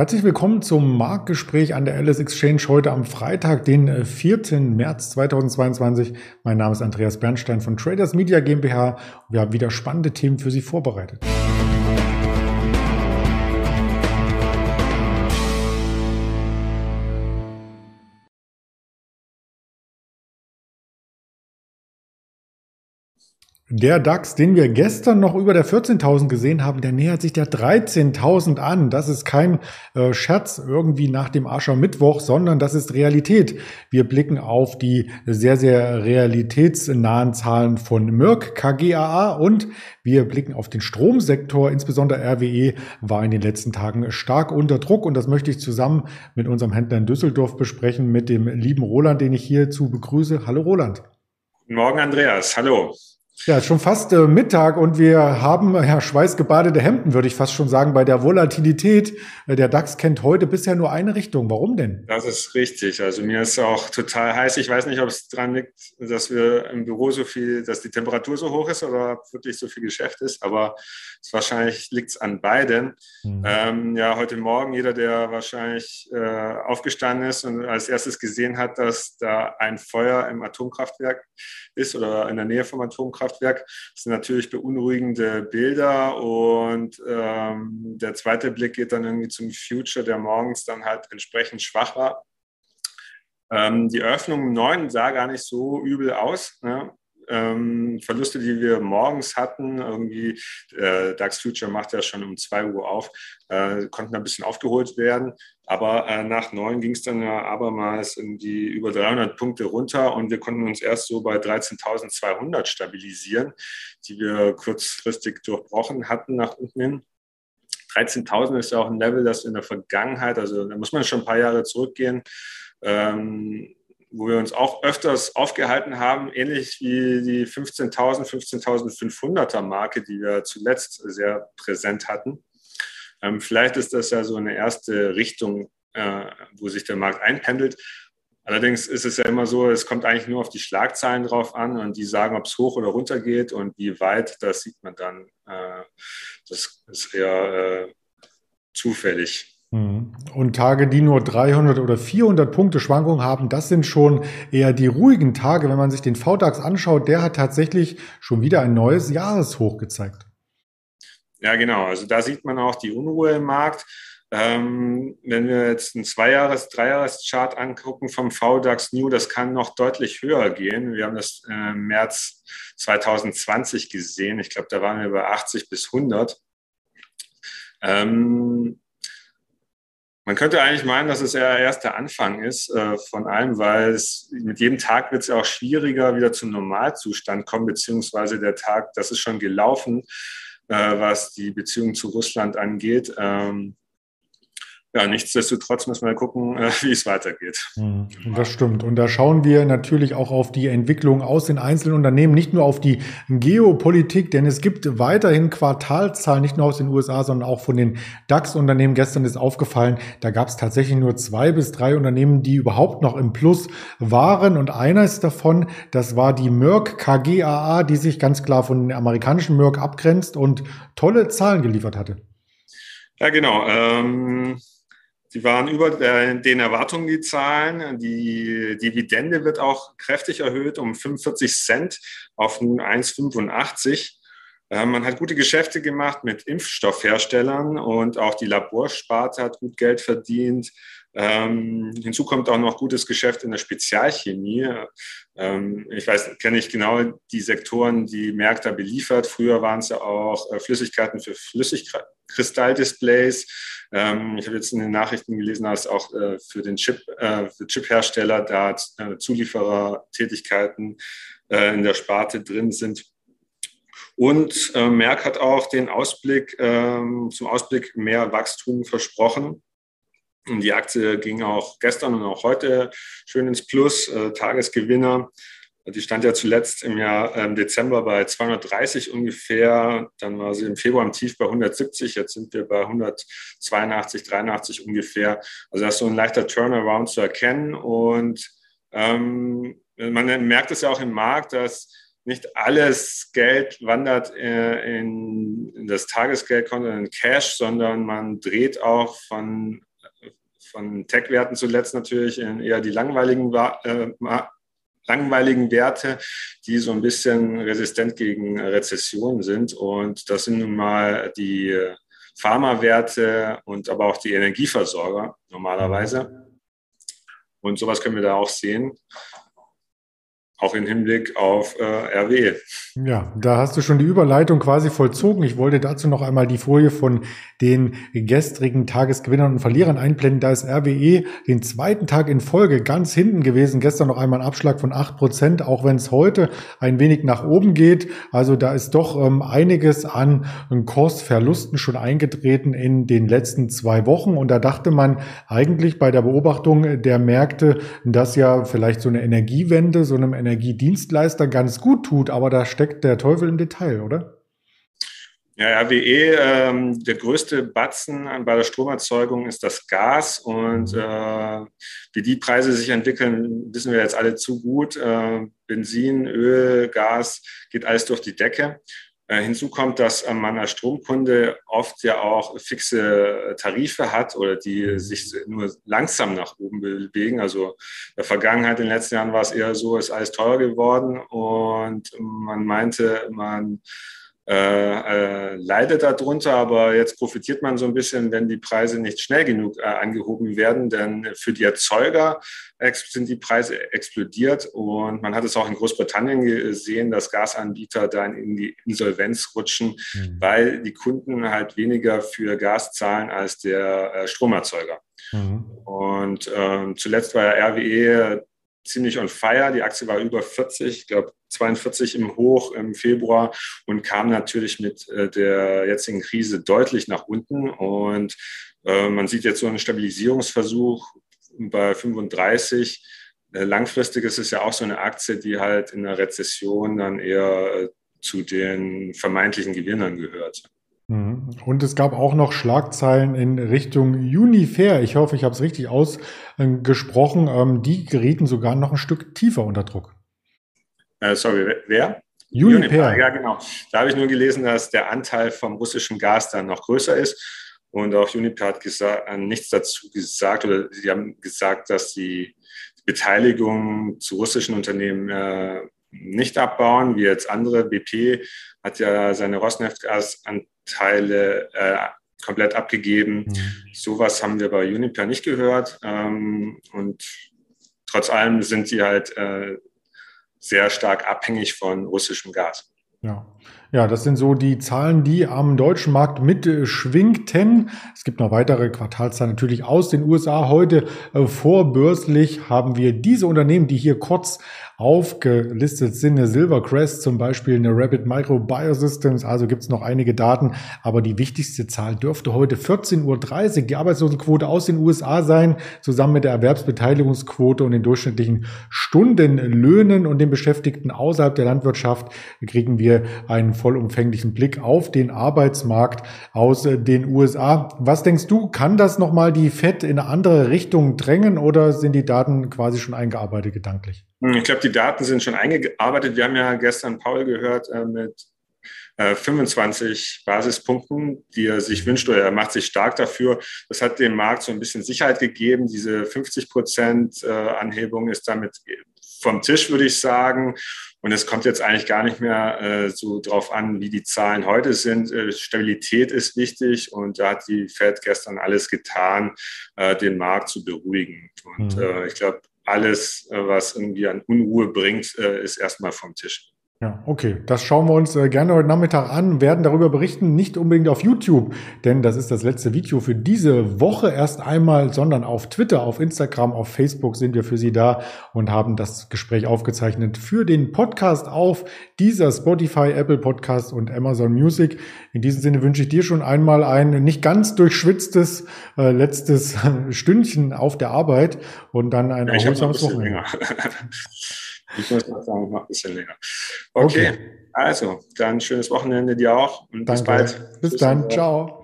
Herzlich willkommen zum Marktgespräch an der Alice Exchange heute am Freitag, den 4. Äh, März 2022. Mein Name ist Andreas Bernstein von Traders Media GmbH. Wir haben wieder spannende Themen für Sie vorbereitet. Der DAX, den wir gestern noch über der 14.000 gesehen haben, der nähert sich der 13.000 an. Das ist kein äh, Scherz irgendwie nach dem Aschermittwoch, sondern das ist Realität. Wir blicken auf die sehr, sehr realitätsnahen Zahlen von Merck, KGAA und wir blicken auf den Stromsektor. Insbesondere RWE war in den letzten Tagen stark unter Druck und das möchte ich zusammen mit unserem Händler in Düsseldorf besprechen, mit dem lieben Roland, den ich hierzu begrüße. Hallo Roland. Guten Morgen, Andreas. Hallo. Ja, schon fast äh, Mittag und wir haben ja schweißgebadete Hemden, würde ich fast schon sagen, bei der Volatilität. Äh, der DAX kennt heute bisher nur eine Richtung. Warum denn? Das ist richtig. Also mir ist auch total heiß. Ich weiß nicht, ob es daran liegt, dass wir im Büro so viel, dass die Temperatur so hoch ist oder wirklich so viel Geschäft ist, aber wahrscheinlich liegt es an beiden. Mhm. Ähm, ja, heute Morgen, jeder, der wahrscheinlich äh, aufgestanden ist und als erstes gesehen hat, dass da ein Feuer im Atomkraftwerk ist oder in der Nähe vom Atomkraftwerk. Das sind natürlich beunruhigende Bilder und ähm, der zweite Blick geht dann irgendwie zum Future, der morgens dann halt entsprechend schwach war. Ähm, die Eröffnung im 9 sah gar nicht so übel aus. Ne? Ähm, Verluste, die wir morgens hatten, irgendwie, äh, DAX Future macht ja schon um 2 Uhr auf, äh, konnten ein bisschen aufgeholt werden. Aber äh, nach 9 ging es dann ja abermals irgendwie über 300 Punkte runter und wir konnten uns erst so bei 13.200 stabilisieren, die wir kurzfristig durchbrochen hatten nach unten hin. 13.000 ist ja auch ein Level, das in der Vergangenheit, also da muss man schon ein paar Jahre zurückgehen, ähm, wo wir uns auch öfters aufgehalten haben, ähnlich wie die 15.000, 15.500er Marke, die wir zuletzt sehr präsent hatten. Ähm, vielleicht ist das ja so eine erste Richtung, äh, wo sich der Markt einpendelt. Allerdings ist es ja immer so, es kommt eigentlich nur auf die Schlagzeilen drauf an und die sagen, ob es hoch oder runter geht und wie weit, das sieht man dann. Äh, das ist eher äh, zufällig. Mhm. Und Tage, die nur 300 oder 400 Punkte Schwankungen haben, das sind schon eher die ruhigen Tage. Wenn man sich den VDAX anschaut, der hat tatsächlich schon wieder ein neues Jahreshoch gezeigt. Ja, genau. Also da sieht man auch die Unruhe im Markt. Ähm, wenn wir jetzt einen Zweijahres-, Dreijahres-Chart angucken vom VDAX New, das kann noch deutlich höher gehen. Wir haben das äh, im März 2020 gesehen. Ich glaube, da waren wir bei 80 bis 100. Ähm, man könnte eigentlich meinen, dass es eher erst der Anfang ist äh, von allem, weil es mit jedem Tag wird es ja auch schwieriger, wieder zum Normalzustand kommen, beziehungsweise der Tag, das ist schon gelaufen, äh, was die Beziehung zu Russland angeht. Ähm, ja, nichtsdestotrotz müssen wir gucken, äh, wie es weitergeht. Hm, das stimmt. Und da schauen wir natürlich auch auf die Entwicklung aus den einzelnen Unternehmen, nicht nur auf die Geopolitik, denn es gibt weiterhin Quartalzahlen, nicht nur aus den USA, sondern auch von den DAX-Unternehmen. Gestern ist aufgefallen, da gab es tatsächlich nur zwei bis drei Unternehmen, die überhaupt noch im Plus waren. Und eines davon, das war die Merck KGAA, die sich ganz klar von den amerikanischen Merck abgrenzt und tolle Zahlen geliefert hatte. Ja, genau. Ähm Sie waren über den Erwartungen die Zahlen. Die Dividende wird auch kräftig erhöht um 45 Cent auf nun 1,85. Man hat gute Geschäfte gemacht mit Impfstoffherstellern und auch die Laborsparte hat gut Geld verdient. Ähm, hinzu kommt auch noch gutes Geschäft in der Spezialchemie. Ähm, ich weiß, kenne ich genau die Sektoren, die Märkte beliefert. Früher waren es ja auch äh, Flüssigkeiten für Flüssigkristalldisplays. Ähm, ich habe jetzt in den Nachrichten gelesen, dass auch äh, für den Chip, äh, für Chiphersteller da äh, Zulieferertätigkeiten äh, in der Sparte drin sind. Und äh, Merck hat auch den Ausblick, ähm, zum Ausblick mehr Wachstum versprochen. Und die Aktie ging auch gestern und auch heute schön ins Plus, äh, Tagesgewinner. Die stand ja zuletzt im Jahr äh, Dezember bei 230 ungefähr. Dann war sie im Februar im Tief bei 170. Jetzt sind wir bei 182, 83 ungefähr. Also das ist so ein leichter Turnaround zu erkennen. Und ähm, man merkt es ja auch im Markt, dass nicht alles Geld wandert äh, in, in das Tagesgeldkonto, in Cash, sondern man dreht auch von von Tech-Werten zuletzt natürlich in eher die langweiligen, äh, langweiligen Werte, die so ein bisschen resistent gegen Rezessionen sind. Und das sind nun mal die Pharmawerte und aber auch die Energieversorger normalerweise. Und sowas können wir da auch sehen auch im Hinblick auf äh, RW. Ja, da hast du schon die Überleitung quasi vollzogen. Ich wollte dazu noch einmal die Folie von den gestrigen Tagesgewinnern und Verlierern einblenden. Da ist RWE den zweiten Tag in Folge ganz hinten gewesen. Gestern noch einmal ein Abschlag von acht Prozent, auch wenn es heute ein wenig nach oben geht. Also da ist doch ähm, einiges an Kursverlusten schon eingetreten in den letzten zwei Wochen. Und da dachte man eigentlich bei der Beobachtung der Märkte, dass ja vielleicht so eine Energiewende, so einem Energiedienstleister ganz gut tut, aber da steckt der Teufel im Detail, oder? Ja, RWE, ähm, der größte Batzen bei der Stromerzeugung ist das Gas und äh, wie die Preise sich entwickeln, wissen wir jetzt alle zu gut. Äh, Benzin, Öl, Gas geht alles durch die Decke. Äh, hinzu kommt, dass man als Stromkunde oft ja auch fixe Tarife hat oder die sich nur langsam nach oben bewegen. Also in der Vergangenheit, in den letzten Jahren war es eher so, ist alles teurer geworden und man meinte, man äh, äh, leidet darunter, aber jetzt profitiert man so ein bisschen, wenn die Preise nicht schnell genug äh, angehoben werden, denn für die Erzeuger sind die Preise explodiert und man hat es auch in Großbritannien gesehen, dass Gasanbieter dann in die Insolvenz rutschen, mhm. weil die Kunden halt weniger für Gas zahlen als der äh, Stromerzeuger. Mhm. Und ähm, zuletzt war ja RWE ziemlich on fire. Die Aktie war über 40, ich glaube 42 im Hoch im Februar und kam natürlich mit äh, der jetzigen Krise deutlich nach unten. Und äh, man sieht jetzt so einen Stabilisierungsversuch bei 35. Äh, langfristig ist es ja auch so eine Aktie, die halt in der Rezession dann eher zu den vermeintlichen Gewinnern gehört. Mhm. Und es gab auch noch Schlagzeilen in Richtung Unifair. Ich hoffe, ich habe es richtig ausgesprochen. Ähm, die gerieten sogar noch ein Stück tiefer unter Druck. Äh, sorry, wer? Uniper. Uniper. Ja, genau. Da habe ich nur gelesen, dass der Anteil vom russischen Gas dann noch größer ist. Und auch Uniper hat gesagt, äh, nichts dazu gesagt oder sie haben gesagt, dass die Beteiligung zu russischen Unternehmen äh, nicht abbauen, wie jetzt andere. BP hat ja seine Rosneft-Gasanteile äh, komplett abgegeben. Mhm. Sowas haben wir bei Uniper nicht gehört. Ähm, und trotz allem sind sie halt äh, sehr stark abhängig von russischem Gas. Ja. Ja, das sind so die Zahlen, die am deutschen Markt mitschwingten. Es gibt noch weitere Quartalzahlen natürlich aus den USA. Heute äh, vorbörslich haben wir diese Unternehmen, die hier kurz aufgelistet sind. Eine Silvercrest zum Beispiel, eine Rapid Micro Biosystems. Also gibt es noch einige Daten. Aber die wichtigste Zahl dürfte heute 14.30 Uhr die Arbeitslosenquote aus den USA sein, zusammen mit der Erwerbsbeteiligungsquote und den durchschnittlichen Stundenlöhnen und den Beschäftigten außerhalb der Landwirtschaft kriegen wir einen vollumfänglichen Blick auf den Arbeitsmarkt aus den USA. Was denkst du, kann das nochmal die FED in eine andere Richtung drängen oder sind die Daten quasi schon eingearbeitet gedanklich? Hm, ich glaube, die Daten sind schon eingearbeitet. Wir haben ja gestern Paul gehört äh, mit äh, 25 Basispunkten, die er sich wünscht oder er macht sich stark dafür. Das hat dem Markt so ein bisschen Sicherheit gegeben. Diese 50 Prozent äh, Anhebung ist damit vom Tisch, würde ich sagen. Und es kommt jetzt eigentlich gar nicht mehr äh, so drauf an, wie die Zahlen heute sind. Äh, Stabilität ist wichtig und da hat die Fed gestern alles getan, äh, den Markt zu beruhigen. Und mhm. Äh, ich glaube, alles, äh, was irgendwie an Unruhe bringt, äh, ist erstmal vom Tisch. Ja, okay. Das schauen wir uns äh, gerne heute Nachmittag an, werden darüber berichten, nicht unbedingt auf YouTube, denn das ist das letzte Video für diese Woche erst einmal, sondern auf Twitter, auf Instagram, auf Facebook sind wir für Sie da und haben das Gespräch aufgezeichnet für den Podcast auf dieser Spotify, Apple Podcast und Amazon Music. In diesem Sinne wünsche ich dir schon einmal ein nicht ganz durchschwitztes äh, letztes Stündchen auf der Arbeit und dann ein ja, erholsames Wochenende. Ich muss mal sagen, noch ein bisschen länger. Okay, okay. also dann schönes Wochenende dir auch und Danke. bis bald. Bis, bis dann. Ciao.